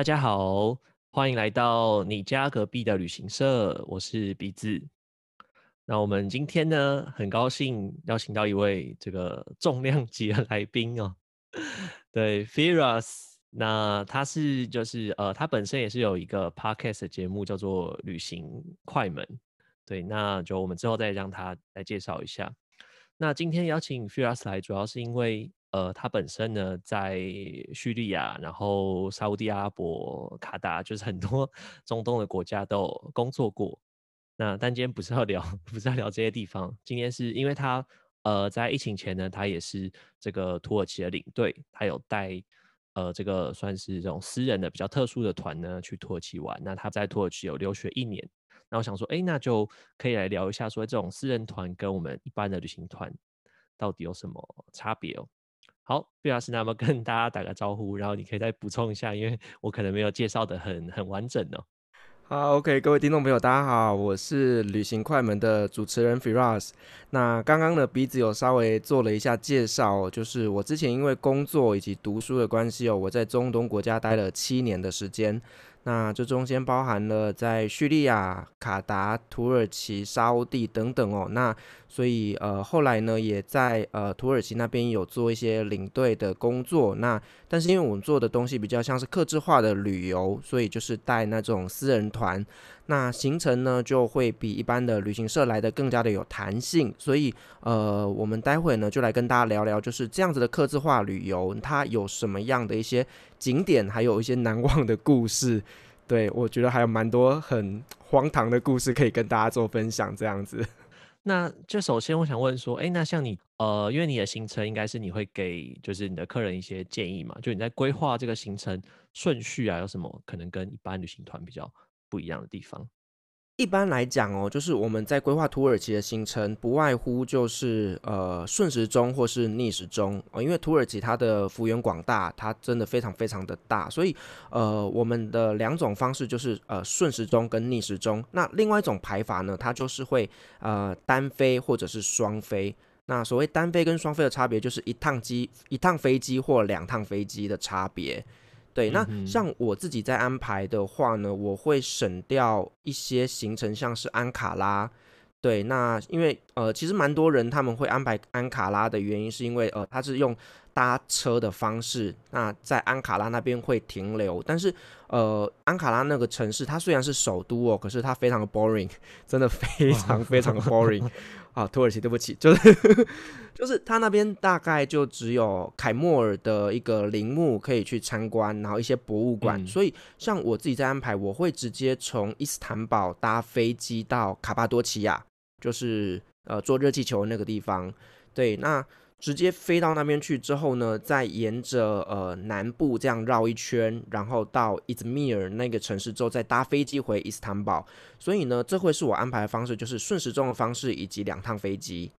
大家好，欢迎来到你家隔壁的旅行社，我是鼻子。那我们今天呢，很高兴邀请到一位这个 重量级的来宾哦，对，Firas。那他是就是呃，他本身也是有一个 podcast 节目叫做《旅行快门》，对，那就我们之后再让他来介绍一下。那今天邀请 Firas 来，主要是因为。呃，他本身呢，在叙利亚，然后沙地阿拉伯、卡达，就是很多 中东的国家都有工作过。那但今天不是要聊，不是要聊这些地方。今天是因为他，呃，在疫情前呢，他也是这个土耳其的领队，他有带呃这个算是这种私人的比较特殊的团呢去土耳其玩。那他在土耳其有留学一年。那我想说，哎，那就可以来聊一下，说这种私人团跟我们一般的旅行团到底有什么差别哦。好，毕老师，那么跟大家打个招呼，然后你可以再补充一下，因为我可能没有介绍的很很完整哦。好，OK，各位听众朋友，大家好，我是旅行快门的主持人 Firas。那刚刚的鼻子有稍微做了一下介绍，就是我之前因为工作以及读书的关系哦，我在中东国家待了七年的时间。那这中间包含了在叙利亚、卡达、土耳其、沙地等等哦。那所以呃后来呢，也在呃土耳其那边有做一些领队的工作。那但是因为我们做的东西比较像是客制化的旅游，所以就是带那种私人团。那行程呢就会比一般的旅行社来的更加的有弹性。所以呃我们待会呢就来跟大家聊聊，就是这样子的客制化旅游，它有什么样的一些景点，还有一些难忘的故事。对，我觉得还有蛮多很荒唐的故事可以跟大家做分享，这样子。那就首先我想问说，哎，那像你，呃，因为你的行程应该是你会给就是你的客人一些建议嘛？就你在规划这个行程顺序啊，有什么可能跟一般旅行团比较不一样的地方？一般来讲哦，就是我们在规划土耳其的行程，不外乎就是呃顺时钟或是逆时钟哦，因为土耳其它的幅员广大，它真的非常非常的大，所以呃我们的两种方式就是呃顺时钟跟逆时钟。那另外一种排法呢，它就是会呃单飞或者是双飞。那所谓单飞跟双飞的差别，就是一趟机一趟飞机或两趟飞机的差别。对，那像我自己在安排的话呢，我会省掉一些行程，像是安卡拉。对，那因为呃，其实蛮多人他们会安排安卡拉的原因，是因为呃，他是用搭车的方式，那在安卡拉那边会停留。但是呃，安卡拉那个城市，它虽然是首都哦，可是它非常的 boring，真的非常非常的 boring。啊，土耳其，对不起，就是 就是他那边大概就只有凯莫尔的一个陵墓可以去参观，然后一些博物馆。所以像我自己在安排，我会直接从伊斯坦堡搭飞机到卡巴多奇亚，就是呃坐热气球那个地方。对，那。直接飞到那边去之后呢，再沿着呃南部这样绕一圈，然后到伊兹密尔那个城市之后，再搭飞机回伊斯坦堡。所以呢，这会是我安排的方式，就是顺时钟的方式，以及两趟飞机。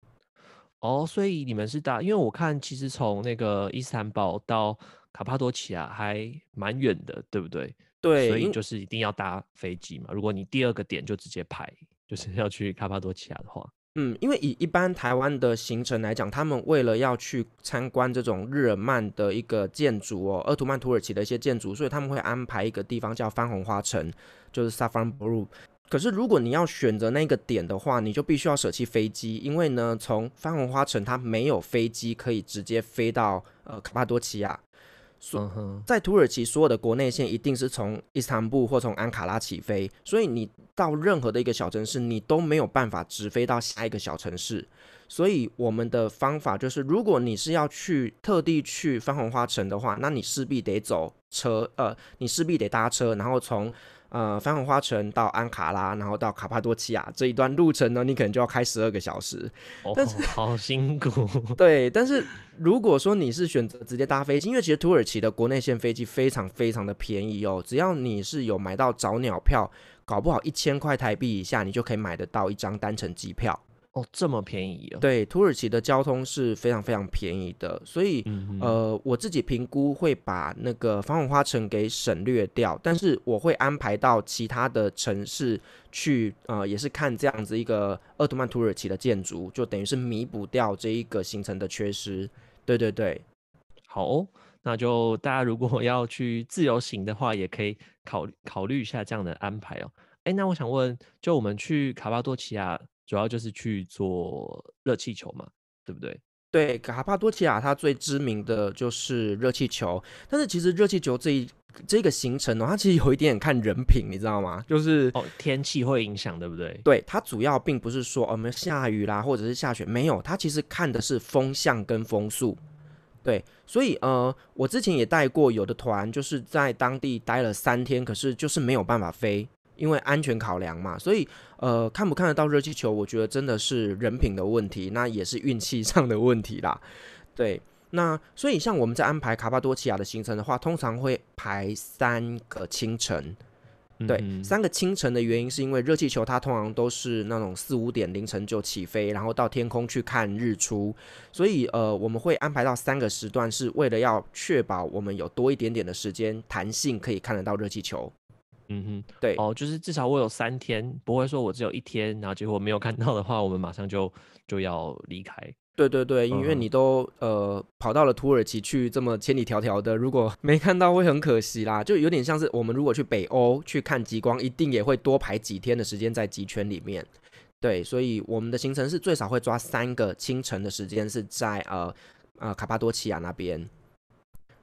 哦，所以你们是搭，因为我看其实从那个伊斯坦堡到卡帕多奇亚还蛮远的，对不对？对，所以就是一定要搭飞机嘛。如果你第二个点就直接排，就是要去卡帕多奇亚的话。嗯，因为以一般台湾的行程来讲，他们为了要去参观这种日耳曼的一个建筑哦，鄂图曼土耳其的一些建筑，所以他们会安排一个地方叫番红花城，就是 Saffron b r u 可是如果你要选择那个点的话，你就必须要舍弃飞机，因为呢，从番红花城它没有飞机可以直接飞到呃卡帕多奇亚。在土耳其所有的国内线一定是从伊斯坦布或从安卡拉起飞，所以你到任何的一个小城市，你都没有办法直飞到下一个小城市。所以我们的方法就是，如果你是要去特地去番红花城的话，那你势必得走车，呃，你势必得搭车，然后从。呃，番红花城到安卡拉，然后到卡帕多奇亚这一段路程呢，你可能就要开十二个小时，但是好辛苦。对，但是如果说你是选择直接搭飞机，因为其实土耳其的国内线飞机非常非常的便宜哦，只要你是有买到早鸟票，搞不好一千块台币以下，你就可以买得到一张单程机票。哦，这么便宜哦！对，土耳其的交通是非常非常便宜的，所以呃，我自己评估会把那个防火花城给省略掉，但是我会安排到其他的城市去，呃，也是看这样子一个鄂图曼土耳其的建筑，就等于是弥补掉这一个行程的缺失。对对对，好，哦那就大家如果 要去自由行的话，也可以考考虑一下这样的安排哦。哎，那我想问，就我们去卡巴多奇亚，主要就是去做热气球嘛，对不对？对，卡帕多奇亚它最知名的就是热气球，但是其实热气球这一这个行程呢，它其实有一点点看人品，你知道吗？就是哦，天气会影响，对不对？对，它主要并不是说我们下雨啦，或者是下雪，没有，它其实看的是风向跟风速。对，所以呃，我之前也带过有的团，就是在当地待了三天，可是就是没有办法飞。因为安全考量嘛，所以呃，看不看得到热气球，我觉得真的是人品的问题，那也是运气上的问题啦。对，那所以像我们在安排卡巴多奇亚的行程的话，通常会排三个清晨。对，三个清晨的原因是因为热气球它通常都是那种四五点凌晨就起飞，然后到天空去看日出，所以呃，我们会安排到三个时段，是为了要确保我们有多一点点的时间弹性，可以看得到热气球。嗯哼，对哦，就是至少我有三天，不会说我只有一天，然后结果没有看到的话，我们马上就就要离开。对对对，因为你都呃跑到了土耳其去这么千里迢迢的，如果 没看到会很可惜啦。就有点像是我们如果去北欧去看极光，一定也会多排几天的时间在极圈里面。对，所以我们的行程是最少会抓三个清晨的时间，是在呃呃卡帕多奇亚那边。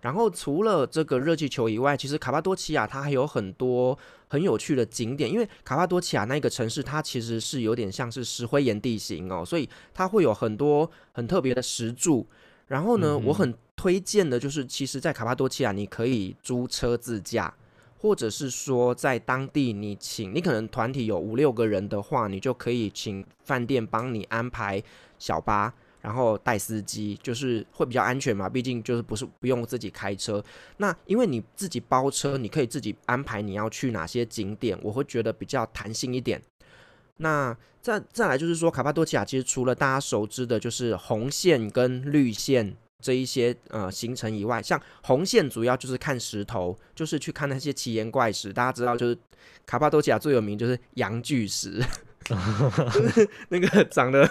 然后除了这个热气球以外，其实卡帕多奇亚它还有很多很有趣的景点。因为卡帕多奇亚那个城市，它其实是有点像是石灰岩地形哦，所以它会有很多很特别的石柱。然后呢，我很推荐的就是，其实，在卡帕多奇亚你可以租车自驾，或者是说在当地你请，你可能团体有五六个人的话，你就可以请饭店帮你安排小巴。然后带司机就是会比较安全嘛，毕竟就是不是不用自己开车。那因为你自己包车，你可以自己安排你要去哪些景点，我会觉得比较弹性一点。那再再来就是说，卡帕多奇亚其实除了大家熟知的就是红线跟绿线这一些呃行程以外，像红线主要就是看石头，就是去看那些奇岩怪石。大家知道，就是卡帕多奇亚最有名就是阳巨石。就 是那个长得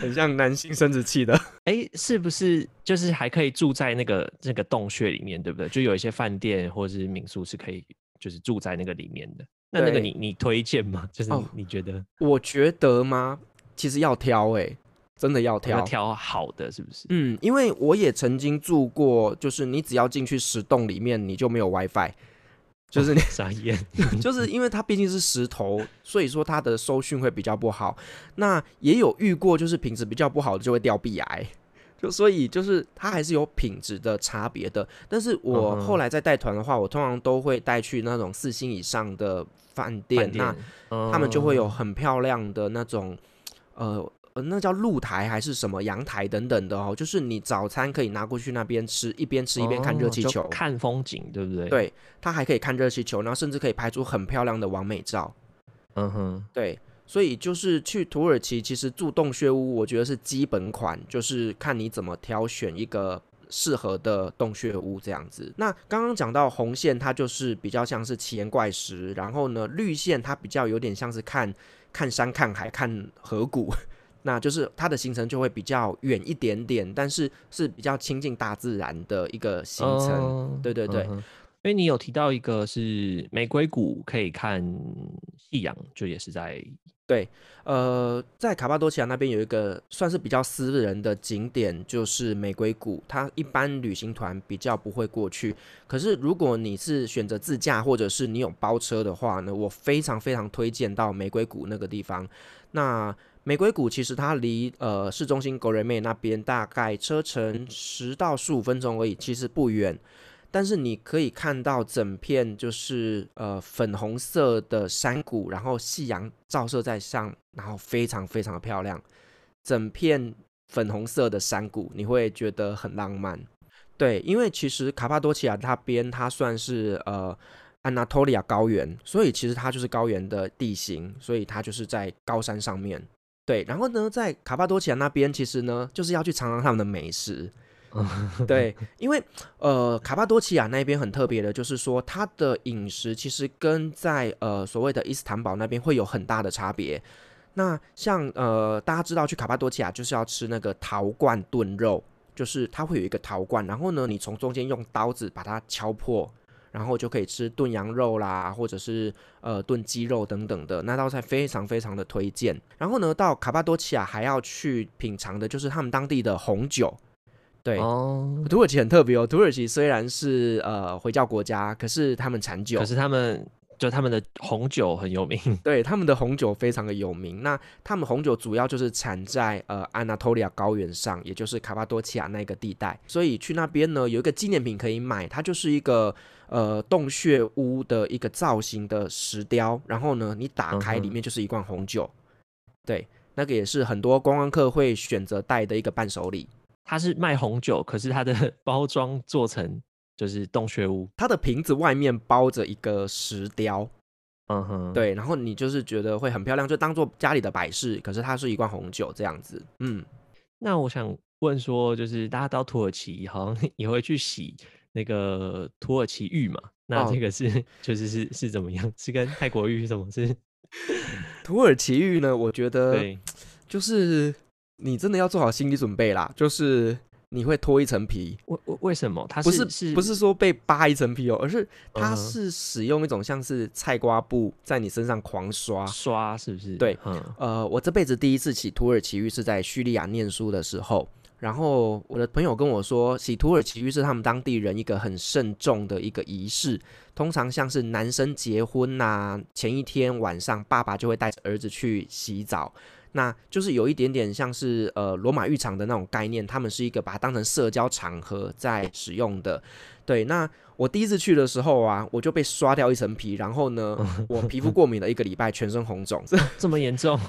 很像男性生殖器的，哎，是不是就是还可以住在那个那个洞穴里面，对不对？就有一些饭店或者是民宿是可以，就是住在那个里面的。那那个你你推荐吗？就是你觉得？我觉得吗？其实要挑，哎，真的要挑，挑好的，是不是？嗯，因为我也曾经住过，就是你只要进去石洞里面，你就没有 WiFi。就是你傻眼，就是因为它毕竟是石头，所以说它的收讯会比较不好。那也有遇过，就是品质比较不好的就会掉壁癌，就所以就是它还是有品质的差别的。但是我后来在带团的话，我通常都会带去那种四星以上的饭店，那他们就会有很漂亮的那种呃。呃，那叫露台还是什么阳台等等的哦，就是你早餐可以拿过去那边吃，一边吃一边看热气球，看风景，对不对？对，它还可以看热气球，然后甚至可以拍出很漂亮的完美照。嗯哼，对，所以就是去土耳其，其实住洞穴屋，我觉得是基本款，就是看你怎么挑选一个适合的洞穴屋这样子。那刚刚讲到红线，它就是比较像是奇岩怪石，然后呢，绿线它比较有点像是看看山、看海、看河谷。那就是它的行程就会比较远一点点，但是是比较亲近大自然的一个行程。对对对，因为你有提到一个是玫瑰谷可以看夕阳，就也是在对，呃，在卡巴多奇亚那边有一个算是比较私人的景点，就是玫瑰谷。它一般旅行团比较不会过去，可是如果你是选择自驾或者是你有包车的话呢，我非常非常推荐到玫瑰谷那个地方。那玫瑰谷其实它离呃市中心狗瑞妹那边大概车程十到十五分钟而已，其实不远。但是你可以看到整片就是呃粉红色的山谷，然后夕阳照射在上，然后非常非常的漂亮。整片粉红色的山谷，你会觉得很浪漫。对，因为其实卡帕多奇亚那边它算是呃安纳托利亚高原，所以其实它就是高原的地形，所以它就是在高山上面。对，然后呢，在卡帕多奇亚那边，其实呢，就是要去尝尝他们的美食。对，因为呃，卡帕多奇亚那边很特别的，就是说它的饮食其实跟在呃所谓的伊斯坦堡那边会有很大的差别。那像呃大家知道去卡帕多奇亚就是要吃那个陶罐炖肉，就是它会有一个陶罐，然后呢，你从中间用刀子把它敲破，然后就可以吃炖羊肉啦，或者是呃炖鸡肉等等的那道菜，非常非常的推荐。然后呢，到卡巴多奇亚还要去品尝的就是他们当地的红酒。对，哦，土耳其很特别哦。土耳其虽然是呃回教国家，可是他们产酒可，是他们就他们的红酒很有名，对他们的红酒非常的有名。那他们红酒主要就是产在呃安纳托利亚高原上，也就是卡巴多奇亚那个地带。所以去那边呢，有一个纪念品可以买，它就是一个呃洞穴屋的一个造型的石雕，然后呢，你打开里面就是一罐红酒。对，那个也是很多观光客会选择带的一个伴手礼。它是卖红酒，可是它的包装做成就是洞穴屋，它的瓶子外面包着一个石雕，嗯哼，，对，然后你就是觉得会很漂亮，就当做家里的摆饰，可是它是一罐红酒这样子，嗯，那我想问说，就是大家到土耳其好像 也会去洗那个土耳其玉嘛？那哦这个是、就是是是怎么样？是跟泰国玉是什么？是 土耳其玉呢，我觉得对，就是你真的要做好心理准备啦，就是你会脱一层皮，为为为什么？它不是是不是说被扒一层皮哦，而是它是使用一种像是菜瓜布在你身上狂刷。刷是不是？对，嗯，呃，我这辈子第一次洗土耳其玉是在叙利亚念书的时候，然后我的朋友跟我说，洗土耳其浴是他们当地人一个很慎重的一个仪式，通常像是男生结婚呐、前一天晚上爸爸就会带着儿子去洗澡。那就是有一点点像是呃罗马浴场的那种概念，他们是一个把它当成社交场合在使用的。对，那我第一次去的时候啊，我就被刷掉一层皮，然后呢，我皮肤过敏了一个礼拜，全身红肿。这么严重？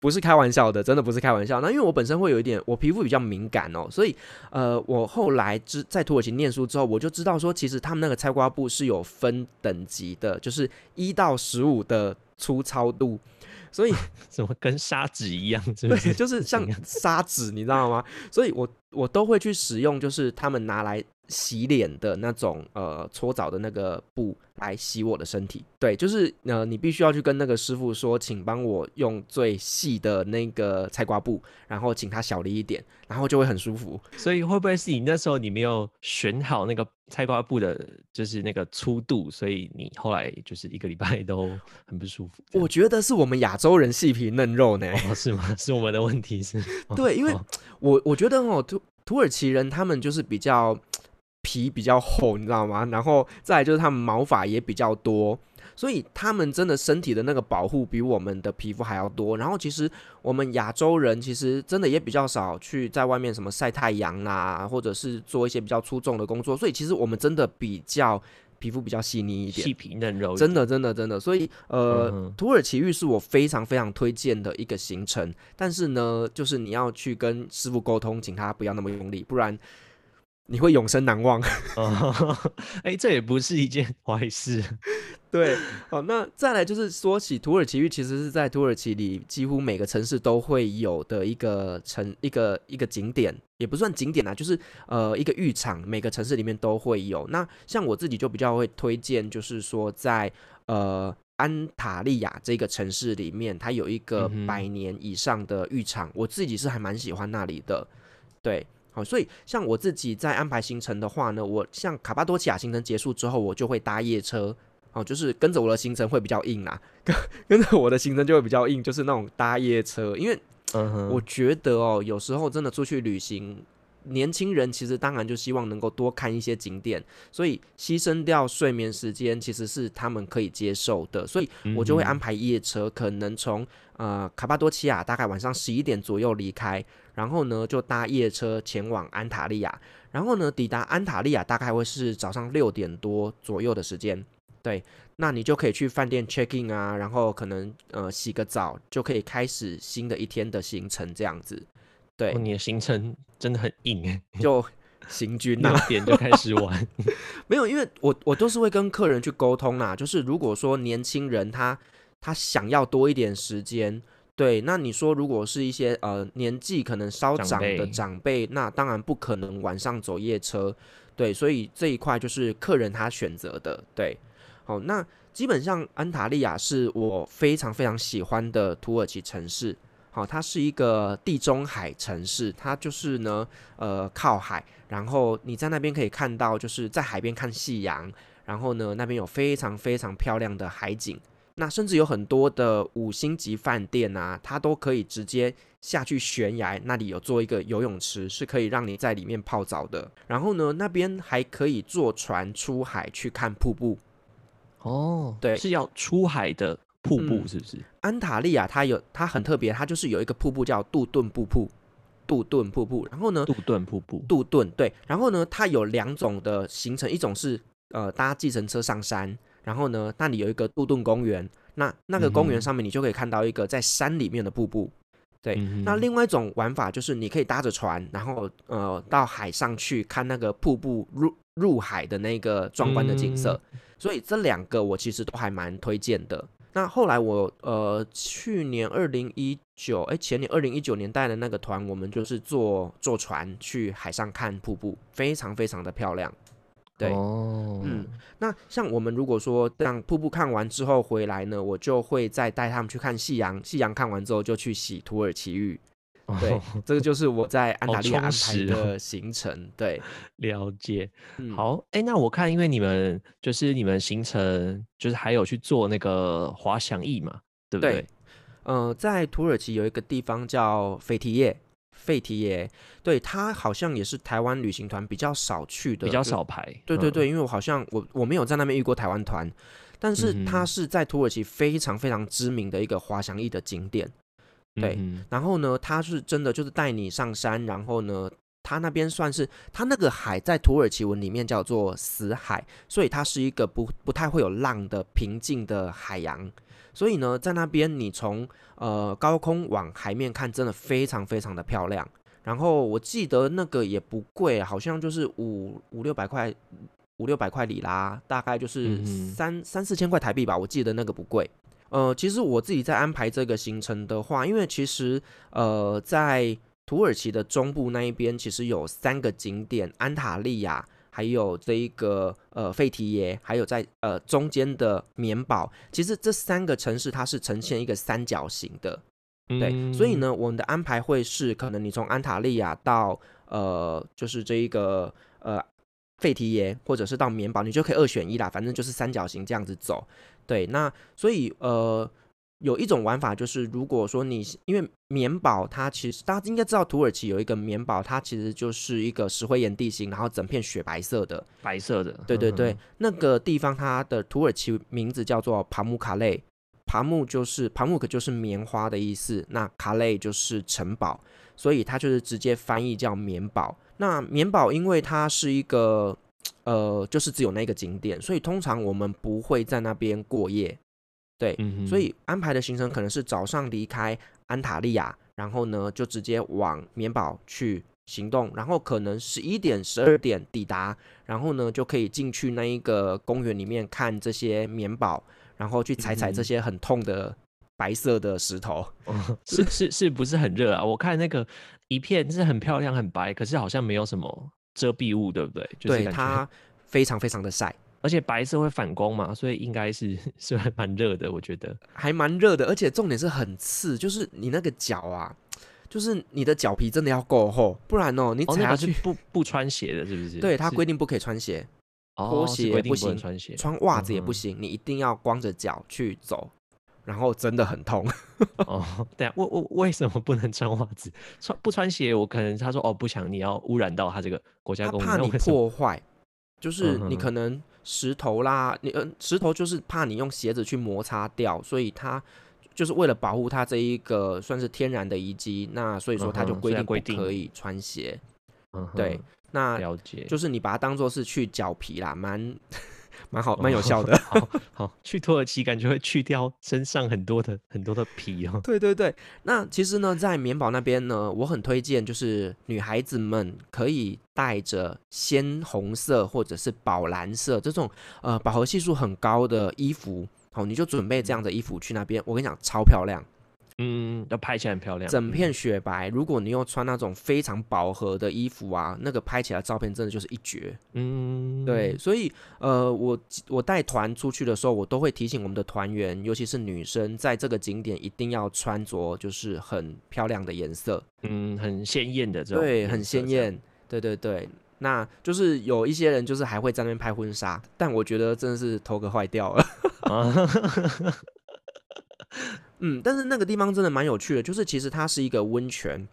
不是开玩笑的，真的不是开玩笑。那因为我本身会有一点，我皮肤比较敏感哦，所以呃，我后来之在土耳其念书之后，我就知道说，其实他们那个菜瓜布是有分等级的，就是一到十五的粗糙度，所以 怎么跟砂纸一样？是不对，就是像 砂纸，你知道吗？所以我我都会去使用，就是他们拿来洗脸的那种呃搓澡的那个布来洗我的身体。对，就是呃你必须要去跟那个师傅说，请帮我用最细的那个菜瓜布，然后请他小力一点，然后就会很舒服。所以会不会是你那时候你没有选好那个菜瓜布的，就是那个粗度，所以你后来就是一个礼拜都很不舒服？我觉得是我们亚洲人细皮嫩肉呢。哦，是吗？是我们的问题是？对，因为哦我我觉得哦，土土耳其人他们就是比较皮比较厚，你知道吗？然后再来就是他们毛发也比较多，所以他们真的身体的那个保护比我们的皮肤还要多。然后其实我们亚洲人其实真的也比较少去在外面什么晒太阳啦，或者是做一些比较出众的工作，所以其实我们真的比较皮肤比较细腻一点细。皮嫩肉，真的，真的，真的，所以呃，嗯土耳其浴是我非常非常推荐的一个行程。但是呢，就是你要去跟师傅沟通，请他不要那么用力，不然你会永生难忘。哦，哎、这也不是一件 坏事。对，好，那再来就是说起土耳其浴，其实是在土耳其里几乎每个城市都会有的一个城一个一个景点，也不算景点啊，就是呃一个浴场，每个城市里面都会有。那像我自己就比较会推荐，就是说在呃安塔利亚这个城市里面，它有一个百年以上的浴场，我自己是还蛮喜欢那里的。对，好，所以像我自己在安排行程的话呢，我像卡巴多奇亚行程结束之后，我就会搭夜车。哦，就是跟着我的行程会比较硬啦，跟跟着我的行程就会比较硬，就是那种搭夜车，因为我觉得哦，有时候真的出去旅行，年轻人其实当然就希望能够多看一些景点，所以牺牲掉睡眠时间其实是他们可以接受的，所以我就会安排夜车，可能从呃卡巴多奇亚大概晚上十一点左右离开，然后呢就搭夜车前往安塔利亚，然后呢抵达安塔利亚大概会是早上六点多左右的时间。对，那你就可以去饭店 check in 啊，然后可能呃洗个澡，就可以开始新的一天的行程这样子。对哦，你的行程真的很硬哎，就行军啊六，点就开始玩。没有，因为我我都是会跟客人去沟通啦，就是如果说年轻人他他想要多一点时间。对，那你说如果是一些呃年纪可能稍长长的长辈，那当然不可能晚上走夜车，对，所以这一块就是客人他选择的，对，好，那基本上安塔利亚是我非常非常喜欢的土耳其城市，好，它是一个地中海城市，它就是呢，呃，靠海，然后你在那边可以看到，就是在海边看夕阳，然后呢，那边有非常非常漂亮的海景，那甚至有很多的五星级饭店啊，它都可以直接下去悬崖，那里有做一个游泳池，是可以让你在里面泡澡的。然后呢，那边还可以坐船出海去看瀑布。哦，对是要出海的瀑布，是不是？安塔利亚它有它很特别，它就是有一个瀑布叫杜顿瀑布，杜顿瀑布。然后呢，杜顿瀑布，杜顿对，然后呢，它有两种的行程，一种是呃搭计程车上山，然后呢，那里有一个杜顿公园，那那个公园上面你就可以看到一个在山里面的瀑布。对，那另外一种玩法就是你可以搭着船，然后呃到海上去看那个瀑布入入海的那个壮观的景色。所以这两个我其实都还蛮推荐的。那后来我呃去年二零一九哎前年二零一九年带的那个团，我们就是坐坐船去海上看瀑布，非常非常的漂亮。对，哦，嗯，那像我们如果说让瀑布看完之后回来呢，我就会再带他们去看夕阳，夕阳看完之后就去洗土耳其浴。对，这个就是我在安达利亚安排的行程。对，了解。好，哎，那我看，因为你们就是你们行程就是还有去做那个滑翔翼嘛，对不对？呃，在土耳其有一个地方叫费提耶。费提耶，对它好像也是台湾旅行团比较少去的，比较少排。对对对，因为我好像我我没有在那边遇过台湾团，但是它是在土耳其非常非常知名的一个滑翔翼的景点。对，然后呢，他是真的就是带你上山，然后呢，他那边算是他那个海在土耳其文里面叫做死海，所以它是一个不不太会有浪的平静的海洋。所以呢，在那边你从呃高空往海面看，真的非常非常的漂亮。然后我记得那个也不贵，好像就是五五六百块，五六百块里拉，大概就是三三四千块台币吧。我记得那个不贵。呃，其实我自己在安排这个行程的话，因为其实呃在土耳其的中部那一边，其实有三个景点：安塔利亚。还有这一个呃费提耶，还有在呃中间的棉堡，其实这三个城市它是呈现一个三角形的，对，所以呢，我们的安排会是可能你从安塔利亚到呃就是这一个呃费提耶，或者是到棉堡，你就可以二选一啦，反正就是三角形这样子走，对，那所以呃。有一种玩法就是，如果说你因为棉堡它其实大家应该知道，土耳其有一个棉堡，它其实就是一个石灰岩地形，然后整片雪白色的，白色的。对对对，那个地方它的土耳其名字叫做帕木卡累，帕木就是帕木克就是棉花的意思，那卡累就是城堡，所以它就是直接翻译叫棉堡。那棉堡因为它是一个呃，就是只有那个景点，所以通常我们不会在那边过夜。对，所以安排的行程可能是早上离开安塔利亚，然后呢就直接往棉堡去行动，然后可能十一点、十二点抵达，然后呢就可以进去那一个公园里面看这些棉堡，然后去踩踩这些很痛的白色的石头。是是是不是很热啊？我看那个一片是很漂亮、很白，可是好像没有什么遮蔽物，对不对？对，它非常非常的晒。而且白色会反光嘛，所以应该是 是还蛮热的，我觉得还蛮热的。而且重点是很刺，就是你那个脚啊，就是你的脚皮真的要够厚，不然哦，你踩下去不不穿鞋的，是不是？对他规定不可以穿鞋，拖鞋也不行，穿鞋，穿袜子也不行，你一定要光着脚去走，然后真的很痛。哦，对啊，为为为什么不能穿袜子？穿不穿鞋？我可能他说哦，不想你要污染到他这个国家公园，怕你破坏，就是你可能。石头啦，你呃，石头就是怕你用鞋子去摩擦掉，所以它就是为了保护它这一个算是天然的遗迹，那所以说它就规定不可以穿鞋。嗯，对，那了解，就是你把它当做是去脚皮啦，蛮。蛮好，蛮有效的。好，好，去土耳其感觉会去掉身上很多的很多的皮哦。对对对，那其实呢，在棉宝那边呢，我很推荐，就是女孩子们可以带着鲜红色或者是宝蓝色这种呃饱和系数很高的衣服，好，你就准备这样的衣服去那边。我跟你讲，超漂亮。嗯，要拍起来很漂亮，整片雪白。如果你又穿那种非常饱和的衣服啊，那个拍起来照片真的就是一绝。嗯，对，所以呃，我我带团出去的时候，我都会提醒我们的团员，尤其是女生，在这个景点一定要穿着就是很漂亮的颜色，嗯，很鲜艳的这种，对，很鲜艳，对对对。那就是有一些人就是还会在那边拍婚纱，但我觉得真的是头壳坏掉了。嗯，但是那个地方真的蛮有趣的，就是其实它是一个温泉，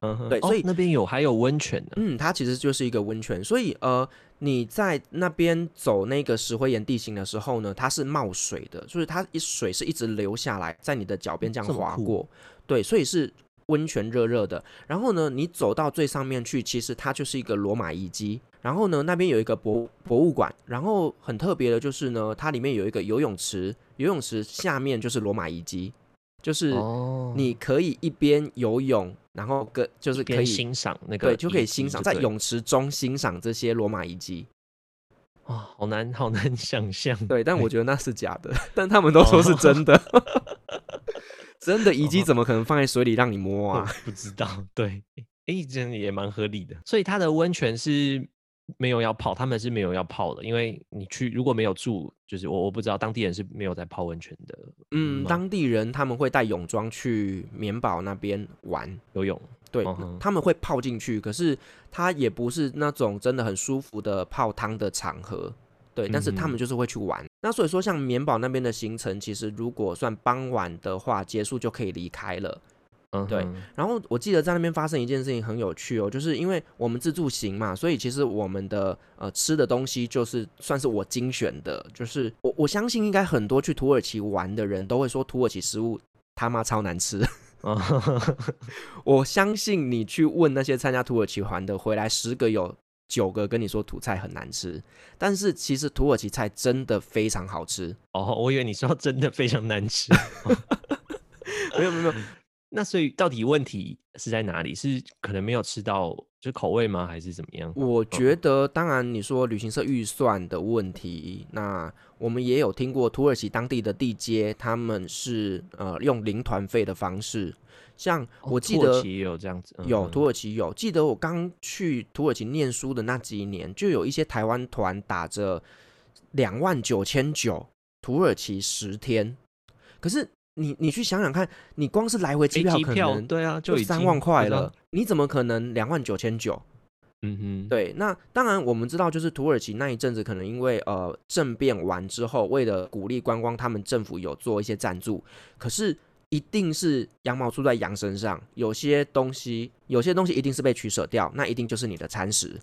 嗯，对，所以那边有还有温泉的，嗯，它其实就是一个温泉，所以呃，你在那边走那个石灰岩地形的时候呢，它是冒水的，就是它一水是一直流下来，在你的脚边这样划过，对，所以是温泉热热的。然后呢，你走到最上面去，其实它就是一个罗马遗迹。然后呢，那边有一个博博物馆，然后很特别的就是呢，它里面有一个游泳池，游泳池下面就是罗马遗迹，就是你可以一边游泳，然后跟就是可以欣赏那个，对，就可以欣赏在泳池中欣赏这些罗马遗迹。哇，好难 好难想象。对，但我觉得那是假的，但他们都说是真的。真的遗迹怎么可能放在水里让你摸啊？不知道。对，哎，真的也蛮合理的。所以它的温泉是。没有要泡，他们是没有要泡的，因为你去如果没有住，就是我我不知道当地人是没有在泡温泉的。嗯，当地人他们会带泳装去棉宝那边玩游泳，对，他们会泡进去，可是他也不是那种真的很舒服的泡汤的场合，对，但是他们就是会去玩。那所以说，像棉宝那边的行程，其实如果算傍晚的话，结束就可以离开了。嗯，对。然后我记得在那边发生一件事情很有趣哦，就是因为我们自助行嘛，所以其实我们的呃吃的东西就是算是我精选的，就是我我相信应该很多去土耳其玩的人都会说土耳其食物他妈超难吃。我相信你去问那些参加土耳其团的，回来十个有九个跟你说土菜很难吃，但是其实土耳其菜真的非常好吃。哦，我以为你说真的非常难吃。没 有没有。那所以到底问题是在哪里？是可能没有吃到就口味吗？还是怎么样？我觉得，当然你说旅行社预算的问题，那我们也有听过土耳其当地的地接，他们是呃用零团费的方式。像我记得也有这样子，有土耳其有。记得我刚去土耳其念书的那几年，就有一些台湾团打着两万九千九，土耳其十天，可是。你你去想想看，你光是来回机票可能对啊，就三万块了，你怎么可能两万九千九？嗯哼，对。那当然我们知道，就是土耳其那一阵子可能因为呃政变完之后，为了鼓励观光，他们政府有做一些赞助。可是一定是羊毛出在羊身上，有些东西有些东西一定是被取舍掉，那一定就是你的餐食。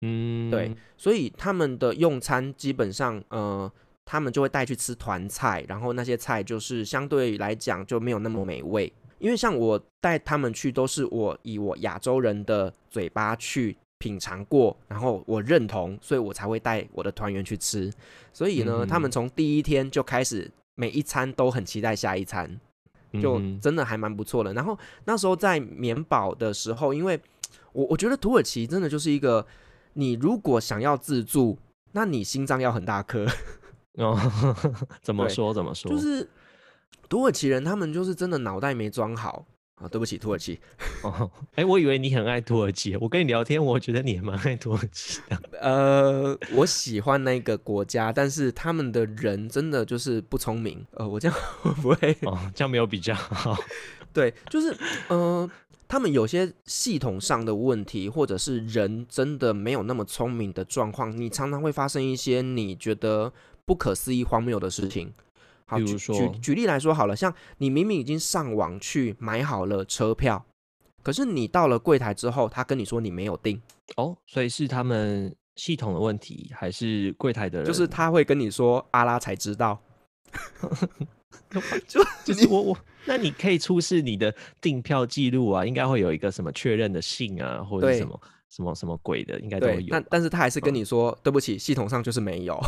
嗯，对。所以他们的用餐基本上呃。他们就会带去吃团菜，然后那些菜就是相对来讲就没有那么美味，因为像我带他们去，都是我以我亚洲人的嘴巴去品尝过，然后我认同，所以我才会带我的团员去吃。所以呢，他们从第一天就开始每一餐都很期待下一餐，就真的还蛮不错的。然后那时候在棉堡的时候，因为我我觉得土耳其真的就是一个，你如果想要自助，那你心脏要很大颗。哦，怎么说怎么说？就是土耳其人，他们就是真的脑袋没装好啊！对不起，土耳其。哦，哎，我以为你很爱土耳其。我跟你聊天，我觉得你也蛮爱土耳其的。呃，我喜欢那个国家，但是他们的人真的就是不聪明。呃，我这样会不会？哦，这样没有比较好。对，就是呃，他们有些系统上的问题，或者是人真的没有那么聪明的状况，你常常会发生一些你觉得。不可思议、荒谬的事情，好，比如说举举例来说好了，像你明明已经上网去买好了车票，可是你到了柜台之后，他跟你说你没有订哦，所以是他们系统的问题，还是柜台的人？就是他会跟你说阿拉才知道，就就是我我，那你可以出示你的订票记录啊，应该会有一个什么确认的信啊，或者什么什么什么鬼的，应该都有。但但是他还是跟你说对不起，系统上就是没有。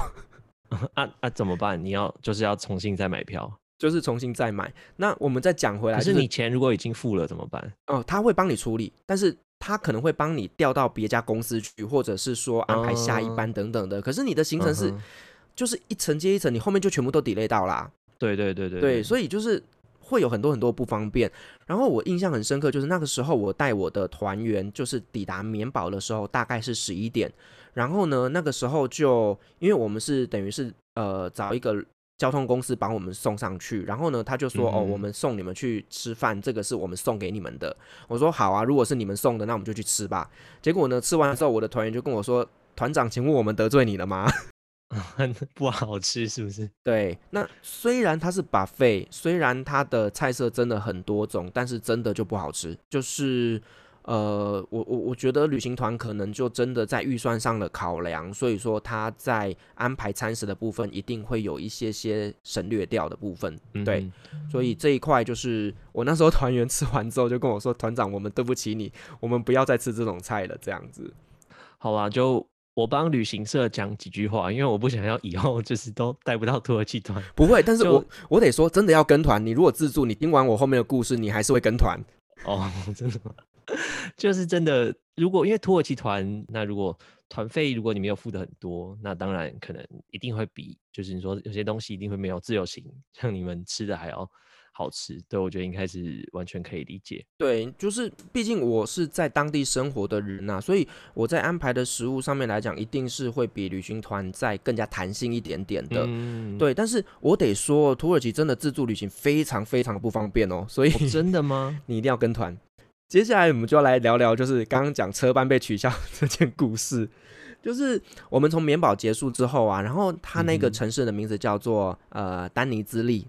啊啊，怎么办？你要就是要重新再买票，就是重新再买。那我们再讲回来，可是你钱如果已经付了怎么办？哦，他会帮你处理，但是他可能会帮你调到别家公司去，或者是说安排下一班等等的。可是你的行程是就是一层接一层，你后面就全部都 delay 到啦。对对对对对，所以就是会有很多很多不方便。然后我印象很深刻，就是那个时候我带我的团员就是抵达棉堡的时候，大概是十一点。然后呢，那个时候就因为我们是等于是呃找一个交通公司把我们送上去，然后呢他就说哦，我们送你们去吃饭，这个是我们送给你们的。我说好啊，如果是你们送的，那我们就去吃吧。结果呢，吃完之后，我的团员就跟我说，团长，请问我们得罪你了吗？不好吃是不是？对，那虽然它是 buffet，虽然它的菜色真的很多种，但是真的就不好吃。就是呃，我我我觉得旅行团可能就真的在预算上的考量，所以说他在安排餐食的部分一定会有一些些省略掉的部分。对，所以这一块就是我那时候团员吃完之后就跟我说：“团长，我们对不起你，我们不要再吃这种菜了。”这样子，好吧，就。我帮旅行社讲几句话，因为我不想要以后就是都带不到土耳其团。不会，但是我我得说，真的要跟团。你如果自助，你听完我后面的故事，你还是会跟团。哦，真的吗？就是真的。如果因为土耳其团，那如果团费如果你没有付的很多，那当然可能一定会比就是你说有些东西一定会没有自由行像你们吃的还要。好吃，对我觉得应该是完全可以理解。对，就是毕竟我是在当地生活的人呐，所以我在安排的食物上面来讲，一定是会比旅行团再更加弹性一点点的。嗯对，但是我得说，土耳其真的自助旅行非常非常不方便哦。所以真的吗？你一定要跟团。接下来我们就要来聊聊，就是刚刚讲车班被取消 这件故事。就是我们从棉堡结束之后啊，然后它那个城市的名字叫做呃丹尼兹利。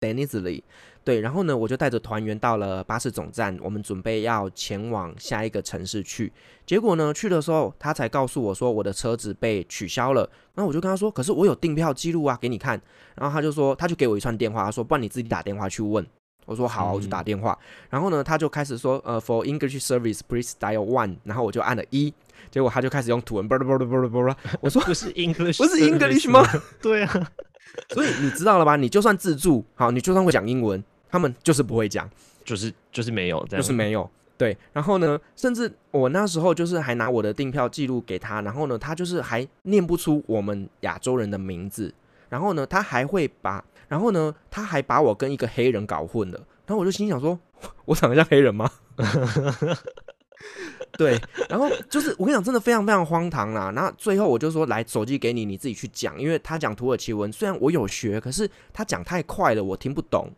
Denizli，对，然后呢，我就带着团员到了巴士总站，我们准备要前往下一个城市去。结果呢，去的时候他才告诉我说我的车子被取消了。那我就跟他说，可是我有订票记录啊，给你看。然后他就说，他就给我一串电话，他说，不然你自己打电话去问。我说好，我就打电话。然后呢，他就开始说，呃，For English service, please dial one。然后我就按了一，结果他就开始用土文，啵啵啵啵啵啵。我说不是 English，不是 English 吗？对啊。所以你知道了吧？你就算自助，好，你就算会讲英文，他们就是不会讲，就是就是没有，就是没有。对，然后呢，甚至我那时候就是还拿我的订票记录给他，然后呢，他就是还念不出我们亚洲人的名字，然后呢，他还会把，然后呢，他还把我跟一个黑人搞混了，然后我就心想说，我长得像黑人吗？对，然后就是我跟你讲，真的非常非常荒唐啦。那最后我就说，来手机给你，你自己去讲，因为他讲土耳其文，虽然我有学，可是他讲太快了，我听不懂。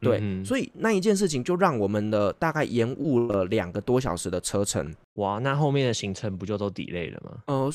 对，所以那一件事情就让我们的大概延误了两个多小时的车程。哇，那后面的行程不就都 delay 了吗？呃，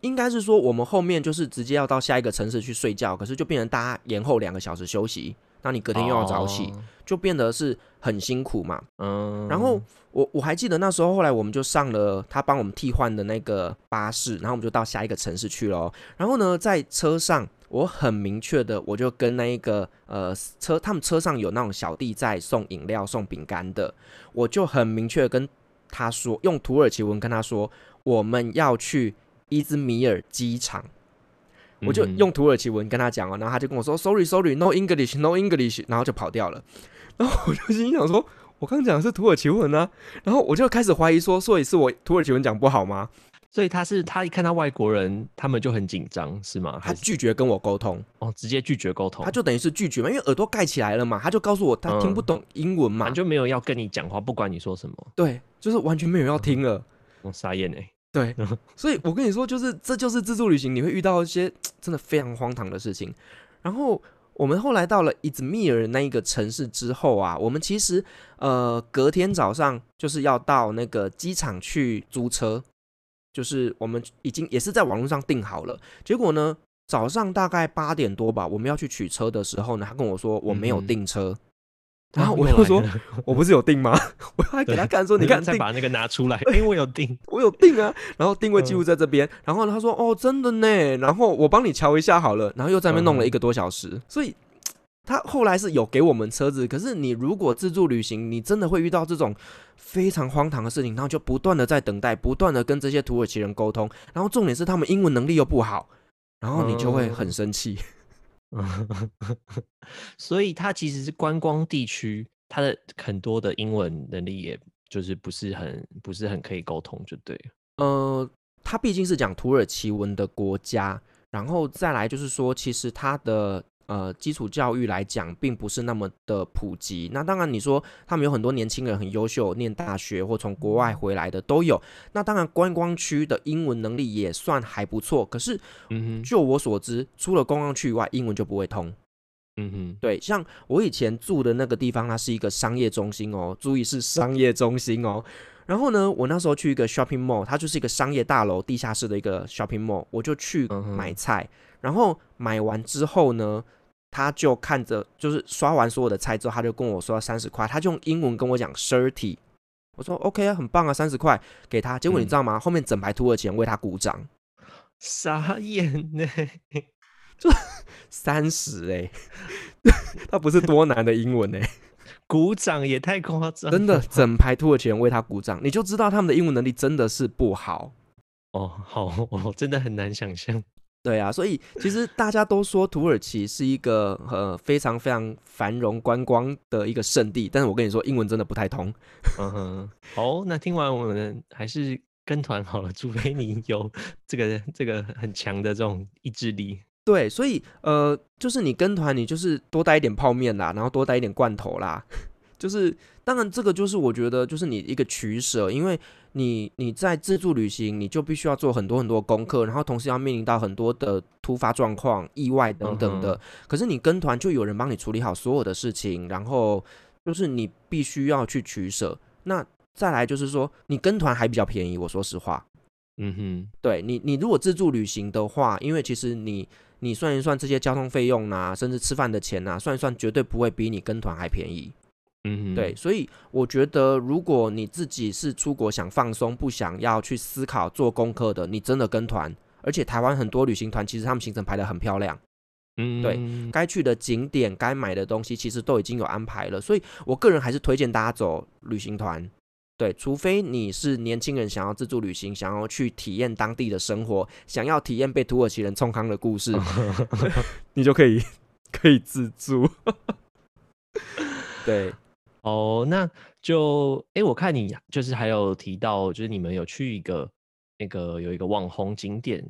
应该是说我们后面就是直接要到下一个城市去睡觉，可是就变成大家延后两个小时休息。那你隔天又要早起，就变得是很辛苦嘛。嗯，然后我我还记得那时候，后来我们就上了他帮我们替换的那个巴士，然后我们就到下一个城市去了。然后呢，在车上，我很明确的，我就跟那一个呃车，他们车上有那种小弟在送饮料、送饼干的，我就很明确跟他说，用土耳其文跟他说，我们要去伊兹米尔机场。我就用土耳其文跟他讲哦，然后他就跟我说：“Sorry, sorry, no English, no English。”然后就跑掉了。然后我就心想说：“我刚讲的是土耳其文啊。”然后我就开始怀疑说：“所以是我土耳其文讲不好吗？”所以他是他一看到外国人，他们就很紧张，是吗？他拒绝跟我沟通哦，直接拒绝沟通。他就等于是拒绝嘛，因为耳朵盖起来了嘛。他就告诉我他听不懂英文嘛，就没有要跟你讲话，不管你说什么。对，就是完全没有要听了。我傻眼哎。对，所以我跟你说，就是这就是自助旅行，你会遇到一些真的非常荒唐的事情。然后我们后来到了伊兹密尔那一个城市之后啊，我们其实呃隔天早上就是要到那个机场去租车，就是我们已经也是在网络上订好了。结果呢，早上大概八点多吧，我们要去取车的时候呢，他跟我说我没有订车。然后我就说，我不是有订吗？我还给他看说，你看，再把那个拿出来，因为我有订，我有订啊。然后定位记录在这边。然后他说，哦，真的呢。然后我帮你瞧一下好了。然后又在那边弄了一个多小时。所以他后来是有给我们车子。可是你如果自助旅行，你真的会遇到这种非常荒唐的事情。然后就不断的在等待，不断的跟这些土耳其人沟通。然后重点是他们英文能力又不好，然后你就会很生气。所以它其实是观光地区，它的很多的英文能力，也就是不是很不是很可以沟通，就对。呃，它毕竟是讲土耳其文的国家，然后再来就是说，其实它的呃基础教育来讲，并不是那么的普及。那当然，你说他们有很多年轻人很优秀，念大学或从国外回来的都有。那当然，观光区的英文能力也算还不错。可是，嗯哼，就我所知，除了观光区以外，英文就不会通。嗯哼，对，像我以前住的那个地方，它是一个商业中心哦，注意是商业中心哦。然后呢，我那时候去一个 shopping mall，它就是一个商业大楼地下室的一个 shopping mall，我就去买菜。然后买完之后呢，他就看着就是刷完所有的菜之后，他就跟我说三十块，他就用英文跟我讲 thirty。我说 OK 啊，很棒啊，三十块给他。结果你嗯知道吗？后面整排土耳其人为他鼓掌，傻眼呢。三十哎，他不是多难的英文哎、鼓掌也太夸张，真的，整排土耳其人为他鼓掌，你就知道他们的英文能力真的是不好。哦，好，我真的很难想象。对啊，所以其实大家都说土耳其是一个呃非常非常繁荣观光的一个圣地，但是我跟你说，英文真的不太通。嗯哼，好，那听完我们还是跟团好了，除非你有这个这个很强的这种意志力。对，所以呃，就是你跟团，你就是多带一点泡面啦，然后多带一点罐头啦。就是当然，这个就是我觉得就是你一个取舍，因为你你在自助旅行，你就必须要做很多很多功课，然后同时要面临到很多的突发状况、意外等等的。可是你跟团就有人帮你处理好所有的事情，然后就是你必须要去取舍。那再来就是说，你跟团还比较便宜，我说实话。嗯哼，对你，你如果自助旅行的话，因为其实你你算一算这些交通费用呐、甚至吃饭的钱呐、算一算绝对不会比你跟团还便宜。嗯，对，所以我觉得如果你自己是出国想放松，不想要去思考做功课的，你真的跟团。而且台湾很多旅行团其实他们行程排得很漂亮，嗯，对该去的景点、该买的东西其实都已经有安排了。所以我个人还是推荐大家走旅行团。对，除非你是年轻人想要自助旅行，想要去体验当地的生活，想要体验被土耳其人冲康的故事，你就可以可以自助。对，哦，那就哎，我看你就是还有提到，就是你们有去一个那个有一个网红景点，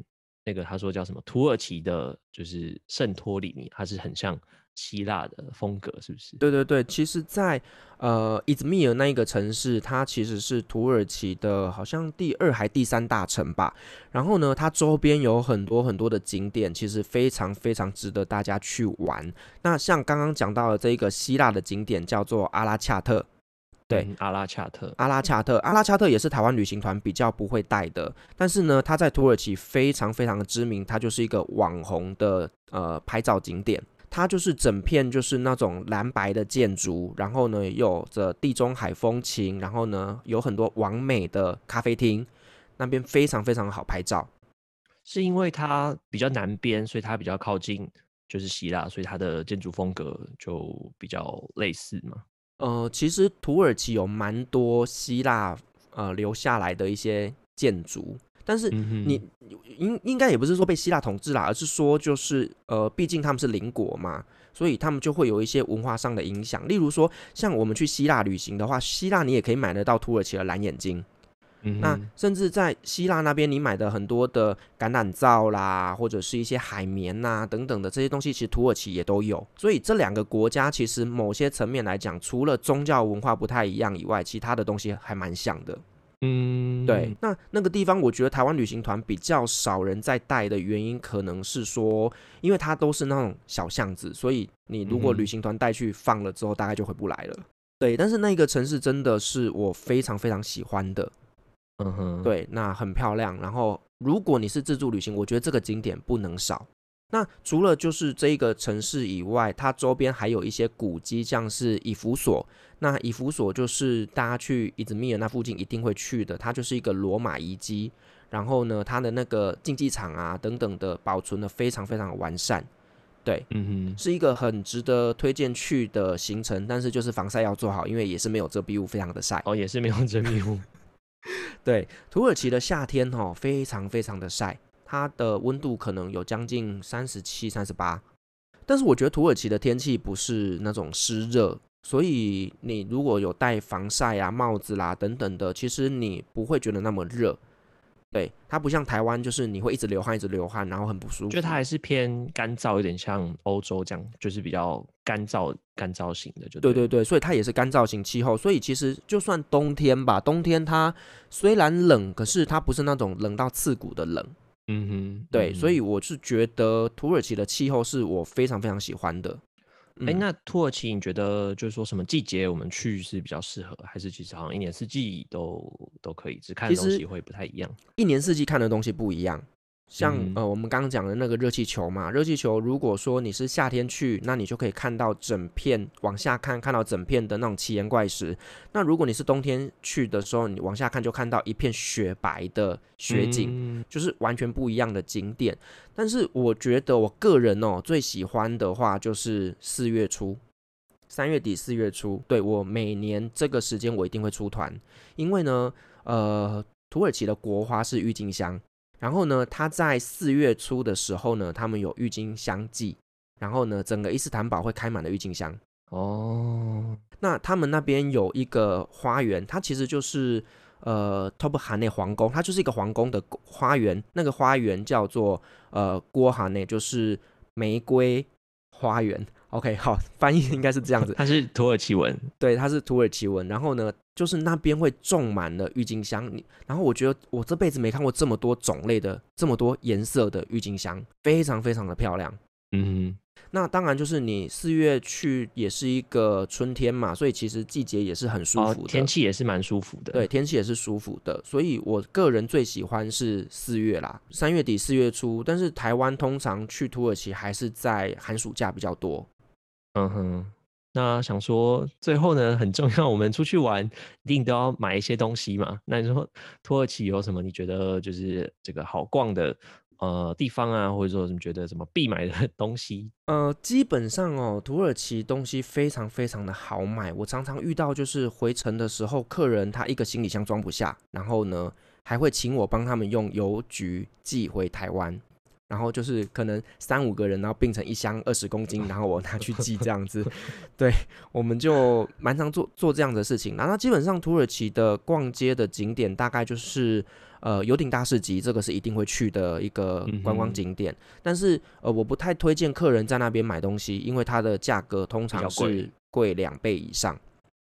那个他说叫什么土耳其的，就是圣托里尼，它是很像希腊的风格，是不是？对对对，其实在，呃伊兹密尔那一个城市，它其实是土耳其的好像第二还第三大城吧。然后呢，它周边有很多很多的景点，其实非常非常值得大家去玩。那像刚刚讲到的这一个希腊的景点叫做阿拉恰特，对嗯阿拉恰特，阿拉恰特，阿拉恰特也是台湾旅行团比较不会带的，但是呢，它在土耳其非常非常的知名，它就是一个网红的呃拍照景点。它就是整片就是那种蓝白的建筑，然后呢有着地中海风情，然后呢有很多完美的咖啡厅，那边非常非常好拍照。是因为它比较南边，所以它比较靠近就是希腊，所以它的建筑风格就比较类似嘛。呃，其实土耳其有蛮多希腊呃留下来的一些建筑，但是你应应该也不是说被希腊统治啦，而是说就是呃，毕竟他们是邻国嘛，所以他们就会有一些文化上的影响。例如说，像我们去希腊旅行的话，希腊你也可以买得到土耳其的蓝眼睛。那甚至在希腊那边，你买的很多的橄榄皂啦，或者是一些海绵呐、等等的这些东西，其实土耳其也都有。所以这两个国家其实某些层面来讲，除了宗教文化不太一样以外，其他的东西还蛮像的。嗯，对，那那个地方，我觉得台湾旅行团比较少人在带的原因，可能是说，因为它都是那种小巷子，所以你如果旅行团带去放了之后，大概就回不来了。对，但是那个城市真的是我非常非常喜欢的。嗯哼，，对，那很漂亮。然后，如果你是自助旅行，我觉得这个景点不能少。那除了就是这一个城市以外，它周边还有一些古迹，像是以弗所。那以弗所就是大家去伊兹密尔那附近一定会去的，它就是一个罗马遗迹。然后呢，它的那个竞技场啊等等的保存的非常非常完善。对，嗯哼，是一个很值得推荐去的行程，但是就是防晒要做好，因为也是没有遮蔽物，非常的晒。哦，也是没有遮蔽物。对，土耳其的夏天哦，非常非常的晒，它的温度可能有将近三十七、三十八。但是我觉得土耳其的天气不是那种湿热，所以你如果有戴防晒啊、帽子啦等等的，其实你不会觉得那么热。对，它不像台湾，就是你会一直流汗，一直流汗，然后很不舒服。就它还是偏干燥，有点像欧洲这样，就是比较干燥、干燥型的。就对对对，所以它也是干燥型气候。所以其实就算冬天吧，冬天它虽然冷，可是它不是那种冷到刺骨的冷。嗯哼，对，嗯所以我是觉得土耳其的气候是我非常非常喜欢的。哎、嗯那土耳其你觉得就是说什么季节我们去是比较适合，还是其实好像一年四季都都可以，只看的东西会不太一样？一年四季看的东西不一样。像、嗯呃，我们刚刚讲的那个热气球嘛，热气球如果说你是夏天去，那你就可以看到整片往下看，看到整片的那种奇岩怪石。那如果你是冬天去的时候，你往下看就看到一片雪白的雪景，嗯就是完全不一样的景点。但是我觉得我个人哦最喜欢的话就是四月初，三月底四月初，对我每年这个时间我一定会出团，因为呢，呃，土耳其的国花是郁金香，然后呢，他在四月初的时候呢，他们有郁金香季，然后呢，整个伊斯坦堡会开满了郁金香。哦，那他们那边有一个花园，它其实就是呃 Top 哈内皇宫，它就是一个皇宫的花园。那个花园叫做呃郭哈内，就是玫瑰花园。OK，好，翻译应该是这样子。它是土耳其文，对，它是土耳其文。然后呢，就是那边会种满了郁金香。你然后我觉得我这辈子没看过这么多种类的、这么多颜色的郁金香，非常非常的漂亮。嗯哼那当然，就是你四月去也是一个春天嘛，所以其实季节也是很舒服，的，天气也是蛮舒服的。对，天气也是舒服的。所以我个人最喜欢是四月啦，三月底四月初。但是台湾通常去土耳其还是在寒暑假比较多。嗯哼，那想说最后呢，很重要，我们出去玩一定都要买一些东西嘛。那你说土耳其有什么你觉得就是这个好逛的呃地方啊，或者说你觉得什么必买的 东西？呃，基本上哦，土耳其东西非常非常的好买。我常常遇到就是回程的时候，客人他一个行李箱装不下，然后呢还会请我帮他们用邮局寄回台湾。然后就是可能三五个人，然后并成一箱二十公斤，然后我拿去寄这样子。对，我们就蛮常做做这样的事情。然后基本上土耳其的逛街的景点大概就是呃游艇大市集，这个是一定会去的一个观光景点。但是呃我不太推荐客人在那边买东西，因为它的价格通常是贵两倍以上。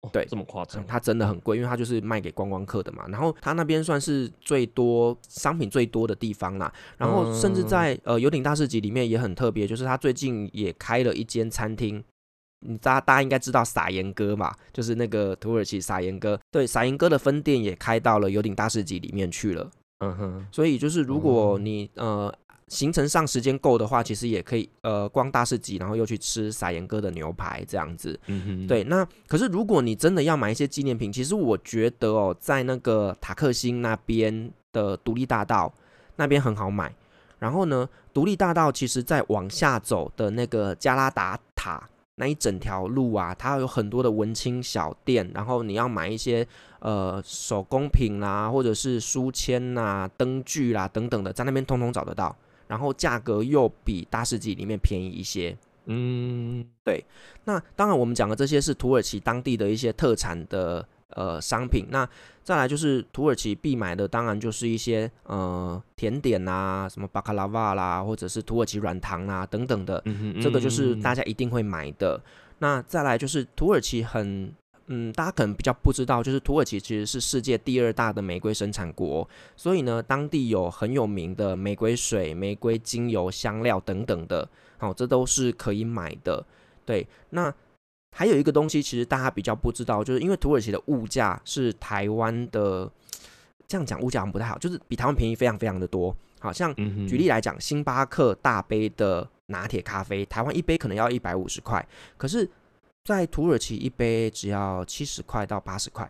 哦对这么夸张嗯，？它真的很贵，因为它就是卖给观光客的嘛。然后它那边算是最多商品最多的地方啦。然后甚至嗯在呃游艇大市集里面也很特别，就是它最近也开了一间餐厅。你大家大家应该知道撒盐哥嘛，就是那个土耳其撒盐哥。对，撒盐哥的分店也开到了游艇大市集里面去了。嗯哼，所以就是如果哦你、呃行程上时间够的话，其实也可以呃逛大市集，然后又去吃撒盐哥的牛排这样子。嗯哼，对，那可是如果你真的要买一些纪念品，其实我觉得哦，在那个塔克星那边的独立大道那边很好买。然后呢，独立大道其实在往下走的那个加拉达塔那一整条路啊，它有很多的文青小店，然后你要买一些呃手工品啦，或者是书签啦、灯具啦等等的，在那边通通找得到。然后价格又比大世纪里面便宜一些。嗯，对那当然，我们讲的这些是土耳其当地的一些特产的呃商品。那再来就是土耳其必买的，当然就是一些呃甜点啊，什么巴卡拉瓦啦，或者是土耳其软糖啊等等的，这个就是大家家一定会买的。那再来就是土耳其很。嗯，大家可能比较不知道，就是土耳其其实是世界第二大的玫瑰生产国，所以呢，当地有很有名的玫瑰水、玫瑰精油、香料等等的，好、这都是可以买的。对，那还有一个东西，其实大家比较不知道，就是因为土耳其的物价是台湾的，这样讲物价好像不太好，就是比台湾便宜非常非常的多。好像举例来讲，星巴克大杯的拿铁咖啡，台湾一杯可能要一百五十块，可是，在土耳其一杯只要七十块到八十块。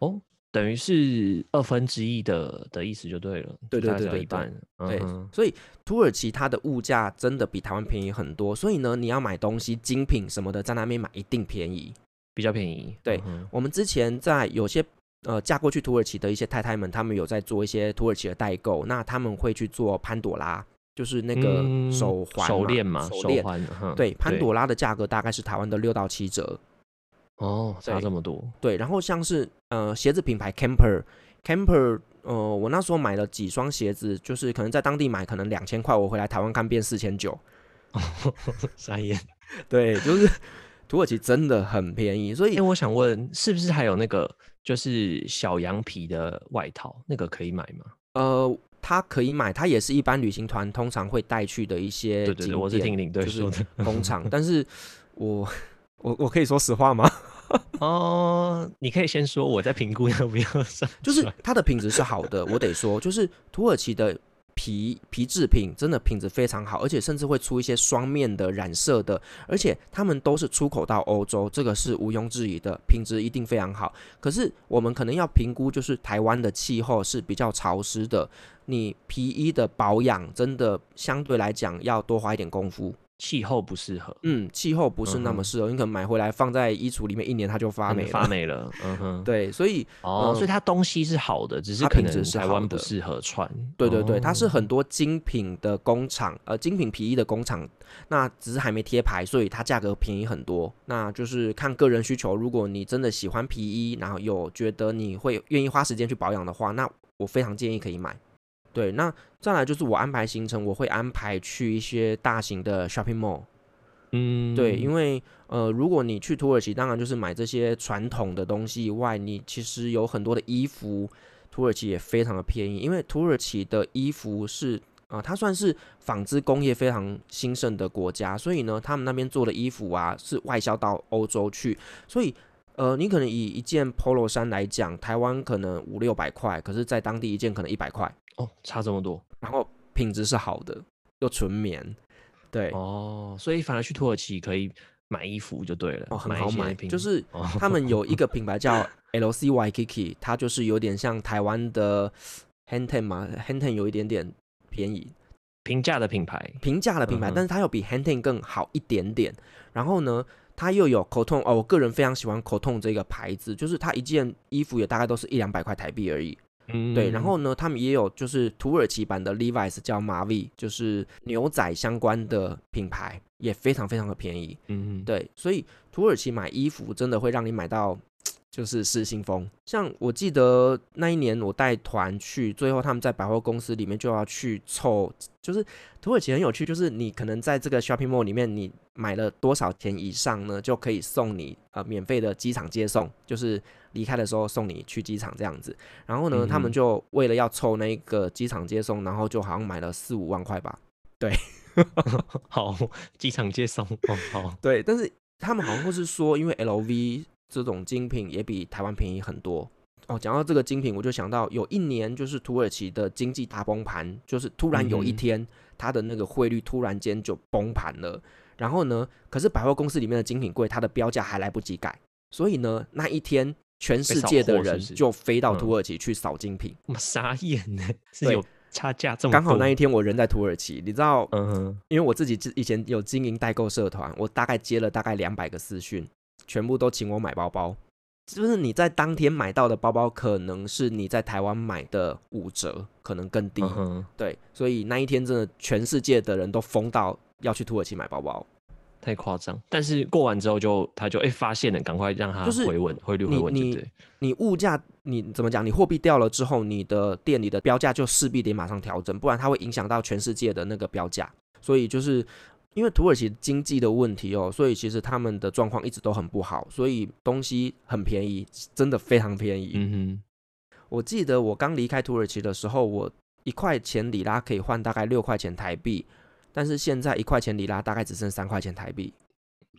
哦，等于是二分之一的的意思就对了，对对对对对一半，对所以土耳其它的物价真的比台湾便宜很多，所以呢，你要买东西精品什么的，在那边买一定便宜。比较便宜，对嗯我们之前在有些呃嫁过去土耳其的一些太太们，她们有在做一些土耳其的代购，那他们会去做潘朵拉，就是那个嗯手环、手链嘛，手链。手环，哼对，潘朵拉的价格大概是台湾的六到七折。哦，差对这么多，对，然后像是呃鞋子品牌 Camper，Camper 呃，我那时候买了几双鞋子，就是可能在当地买可能两千块，我回来台湾看变四千九。傻眼。对，就是 土耳其真的很便宜，所以哎，我想问，是不是还有那个就是小羊皮的外套，那个可以买吗？呃，它可以买，它也是一般旅行团通常会带去的一些对对对，我是听领队说的工厂，但是我我我可以说实话吗？哦，你可以先说，我在评估要不要上。就是它的品质是好的，我得说，就是土耳其的。皮皮制品真的品质非常好，而且甚至会出一些双面的染色的，而且他们都是出口到欧洲，这个是毋庸置疑的，品质一定非常好。可是我们可能要评估，就是台湾的气候是比较潮湿的，你皮衣的保养真的相对来讲要多花一点功夫。气候不适合，嗯，气候不是那么适合，你可能买回来放在衣橱里面一年，它就发霉了发霉了。嗯哼，对，所以哦，所以它东西是好的，只是可能台湾不适合穿。对对对，它是很多精品的工厂，呃，精品皮衣的工厂，那只是还没贴牌，所以它价格便宜很多。那就是看个人需求，如果你真的喜欢皮衣，然后有觉得你会愿意花时间去保养的话，那我非常建议可以买。对，那再来就是我安排行程，我会安排去一些大型的 shopping mall。嗯，对，因为呃，如果你去土耳其，当然就是买这些传统的东西以外，你其实有很多的衣服，土耳其也非常的便宜，因为土耳其的衣服是啊，它算是纺织工业非常兴盛的国家，所以呢，他们那边做的衣服啊是外销到欧洲去，所以呃，你可能以一件 polo 衫来讲，台湾可能五六百块，可是在当地一件可能一百块。哦，差这么多，然后品质是好的，又纯棉，对哦，所以反而去土耳其可以买衣服就对了，哦，很好买，就是他们有一 个品牌叫 LCY Kiki，它就是有点像台湾的 Hanten 嘛，Hanten 有一点点便宜，平价的品牌，平价的品牌，但是它又比 Hanten 更好一点点。然后呢，它又有口痛哦，我个人非常喜欢口痛这个牌子，就是它一件衣服也大概都是一两百块台币而已。对，然后呢，他们也有就是土耳其版的 Levi's 叫 Mavi，就是牛仔相关的品牌，也非常非常的便宜。嗯，对，所以土耳其买衣服真的会让你买到。就是失心疯，像我记得那一年我带团去，最后他们在百货公司里面就要去凑，就是土耳其很有趣，就是你可能在这个 shopping mall 里面，你买了多少钱以上呢，就可以送你呃免费的机场接送，就是离开的时候送你去机场这样子。然后呢，他们就为了要凑那个机场接送，然后就好像买了四五万块吧。对，好，机场接送哦，好，对，但是他们好像是说，因为 LV。这种精品也比台湾便宜很多哦。讲到这个精品，我就想到有一年就是土耳其的经济大崩盘，就是突然有一天它的那个汇率突然间就崩盘了。然后呢，可是百货公司里面的精品柜它的标价还来不及改，所以呢那一天全世界的人就飞到土耳其去扫精品。我傻眼呢，是有差价这么刚好那一天我人在土耳其，你知道，嗯，因为我自己以前有经营代购社团，我大概接了大概两百个私讯。全部都请我买包包，就是你在当天买到的包包，可能是你在台湾买的五折，可能更低。对，所以那一天真的全世界的人都疯到要去土耳其买包包，太夸张。但是过完之后就他就哎发现了，赶快让他回稳，汇率回稳。你你你物价你怎么讲？你货币掉了之后，你的店里的标价就势必得马上调整，不然它会影响到全世界的那个标价。所以就是。因为土耳其经济的问题哦，所以其实他们的状况一直都很不好，所以东西很便宜，真的非常便宜。嗯哼，我记得我刚离开土耳其的时候，我一块钱里拉可以换大概六块钱台币，但是现在一块钱里拉大概只剩三块钱台币。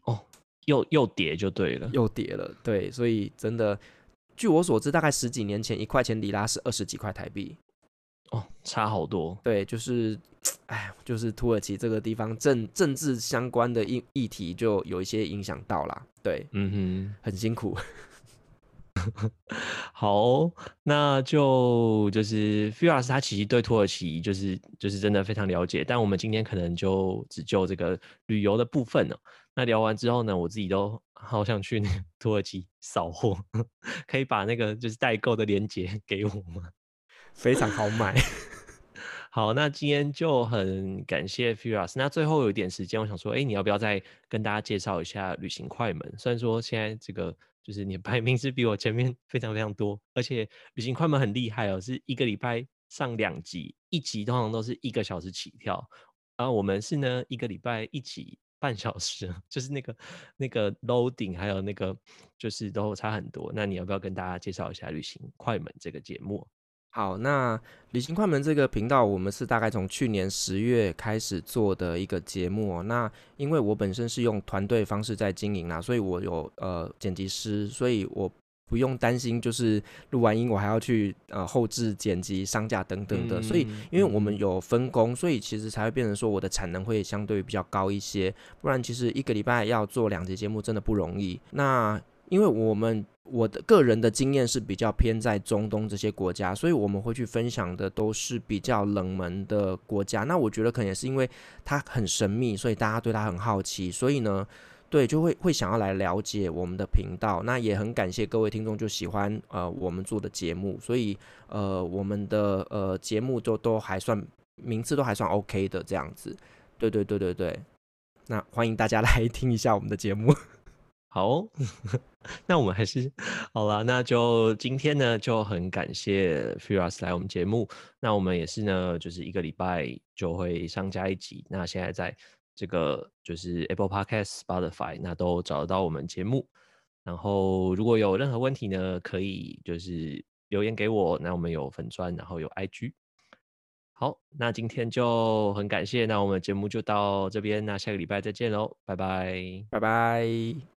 哦，又又跌就对了，又跌了，对，所以真的，据我所知，大概十几年前一块钱里拉是二十几块台币。哦，差好多。对，就是，哎，就是土耳其这个地方政政治相关的议议题就有一些影响到啦。对，嗯哼，很辛苦。好，那就就是 Firas 他其实对土耳其就是就是真的非常了解，但我们今天可能就只就这个旅游的部分了。那聊完之后呢，我自己都好想去那土耳其扫货，可以把那个就是代购的链接给我吗？非常好买。好，那今天就很感谢 Firas。那最后有一点时间，我想说，哎，你要不要再跟大家介绍一下旅行快门？虽然说现在这个就是你排名是比我前面 非常非常多，而且旅行快门很厉害哦，是一个礼拜上两集，一集通常都是一个小时起跳，然后我们是呢一个礼拜一集半小时，就是那个那个 loading 还有那个就是都差很多。那你要不要跟大家介绍一下旅行快门这个节目？好，那旅行快门这个频道，我们是大概从去年十月开始做的一个节目哦。那因为我本身是用团队方式在经营啦，所以我有呃剪辑师，所以我不用担心就是录完音我还要去呃后置剪辑、上架等等的。所以因为我们有分工，所以其实才会变成说我的产能会相对比较高一些。不然其实一个礼拜要做两集节目真的不容易。那因为我们我的个人的经验是比较偏在中东这些国家，所以我们会去分享的都是比较冷门的国家。那我觉得可能也是因为它很神秘，所以大家对它很好奇，所以呢，对就会会想要来了解我们的频道。那也很感谢各位听众就喜欢呃我们做的节目，所以呃我们的呃节目都都还算名次都还算 OK 的这样子。对对对对对，那欢迎大家来听一下我们的节目。好，那我们还是好了。那就今天呢，就很感谢 Firas 来我们节目。那我们也是呢，就是一个礼拜就会上加一集。那现在在这个就是 Apple Podcast、Spotify，那都找得到我们节目。然后如果有任何问题呢，可以就是留言给我。那我们有粉砖，然后有 IG。好，那今天就很感谢。那我们节目就到这边，那下个礼拜再见喽，拜拜，拜拜。